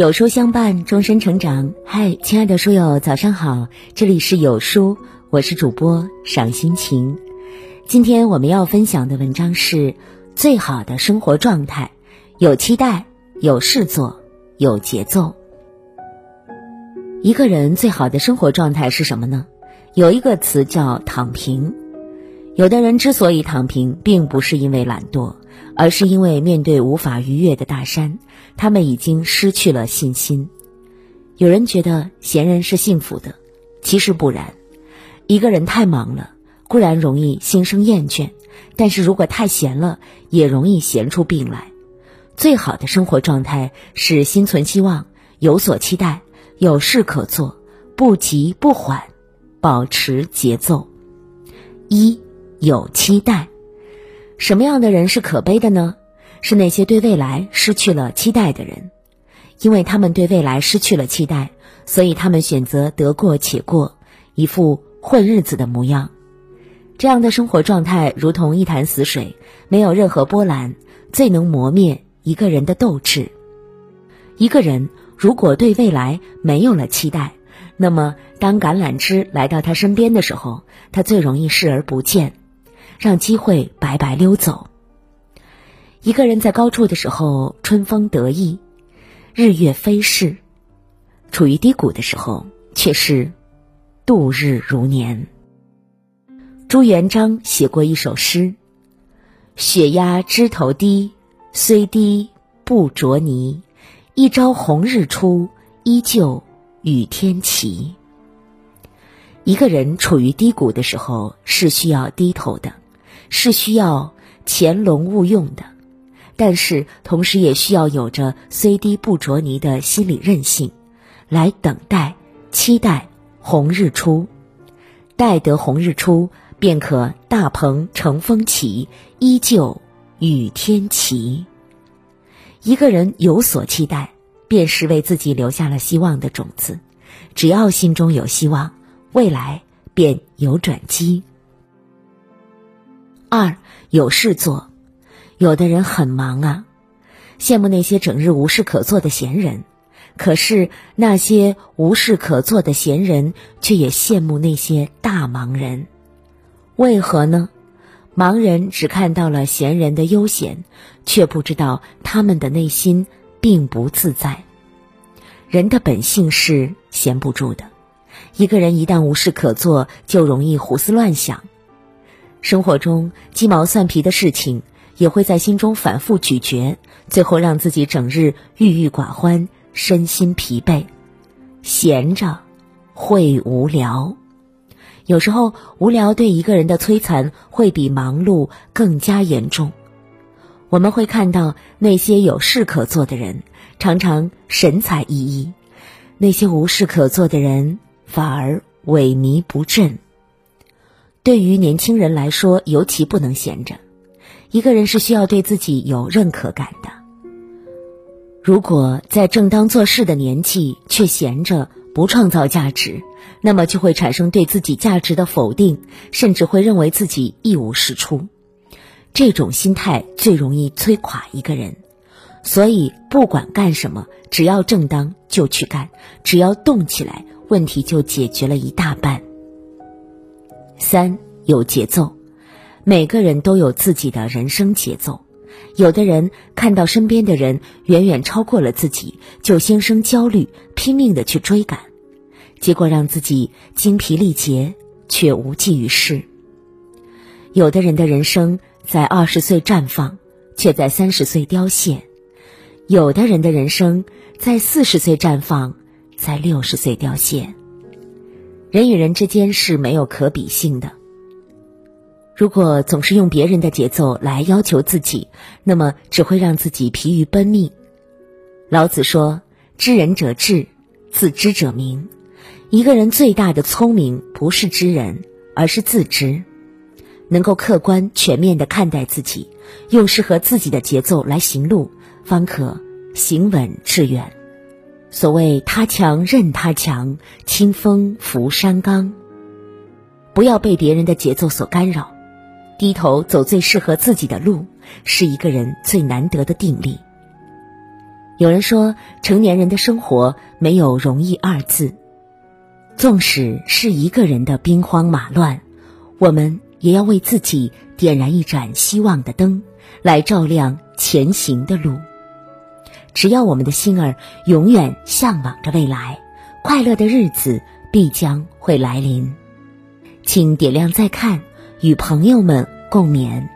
有书相伴，终身成长。嗨，亲爱的书友，早上好！这里是有书，我是主播赏心情。今天我们要分享的文章是：最好的生活状态，有期待，有事做，有节奏。一个人最好的生活状态是什么呢？有一个词叫躺平。有的人之所以躺平，并不是因为懒惰，而是因为面对无法逾越的大山，他们已经失去了信心。有人觉得闲人是幸福的，其实不然。一个人太忙了，固然容易心生厌倦，但是如果太闲了，也容易闲出病来。最好的生活状态是心存希望，有所期待，有事可做，不急不缓，保持节奏。一。有期待，什么样的人是可悲的呢？是那些对未来失去了期待的人，因为他们对未来失去了期待，所以他们选择得过且过，一副混日子的模样。这样的生活状态如同一潭死水，没有任何波澜，最能磨灭一个人的斗志。一个人如果对未来没有了期待，那么当橄榄枝来到他身边的时候，他最容易视而不见。让机会白白溜走。一个人在高处的时候，春风得意，日月飞逝；处于低谷的时候，却是度日如年。朱元璋写过一首诗：“雪压枝头低，虽低不着泥。一朝红日出，依旧与天齐。”一个人处于低谷的时候，是需要低头的。是需要潜龙勿用的，但是同时也需要有着虽低不着泥的心理韧性，来等待、期待红日出，待得红日出，便可大鹏乘风起，依旧与天齐。一个人有所期待，便是为自己留下了希望的种子。只要心中有希望，未来便有转机。二有事做，有的人很忙啊，羡慕那些整日无事可做的闲人。可是那些无事可做的闲人，却也羡慕那些大忙人。为何呢？盲人只看到了闲人的悠闲，却不知道他们的内心并不自在。人的本性是闲不住的，一个人一旦无事可做，就容易胡思乱想。生活中鸡毛蒜皮的事情也会在心中反复咀嚼，最后让自己整日郁郁寡欢，身心疲惫。闲着会无聊，有时候无聊对一个人的摧残会比忙碌更加严重。我们会看到那些有事可做的人常常神采奕奕，那些无事可做的人反而萎靡不振。对于年轻人来说，尤其不能闲着。一个人是需要对自己有认可感的。如果在正当做事的年纪却闲着不创造价值，那么就会产生对自己价值的否定，甚至会认为自己一无是处。这种心态最容易摧垮一个人。所以，不管干什么，只要正当就去干，只要动起来，问题就解决了一大半。三有节奏，每个人都有自己的人生节奏。有的人看到身边的人远远超过了自己，就心生焦虑，拼命的去追赶，结果让自己精疲力竭，却无济于事。有的人的人生在二十岁绽放，却在三十岁凋谢；有的人的人生在四十岁绽放，在六十岁凋谢。人与人之间是没有可比性的。如果总是用别人的节奏来要求自己，那么只会让自己疲于奔命。老子说：“知人者智，自知者明。”一个人最大的聪明不是知人，而是自知。能够客观全面的看待自己，用适合自己的节奏来行路，方可行稳致远。所谓他强任他强，清风拂山岗。不要被别人的节奏所干扰，低头走最适合自己的路，是一个人最难得的定力。有人说，成年人的生活没有容易二字。纵使是一个人的兵荒马乱，我们也要为自己点燃一盏希望的灯，来照亮前行的路。只要我们的心儿永远向往着未来，快乐的日子必将会来临。请点亮再看，与朋友们共勉。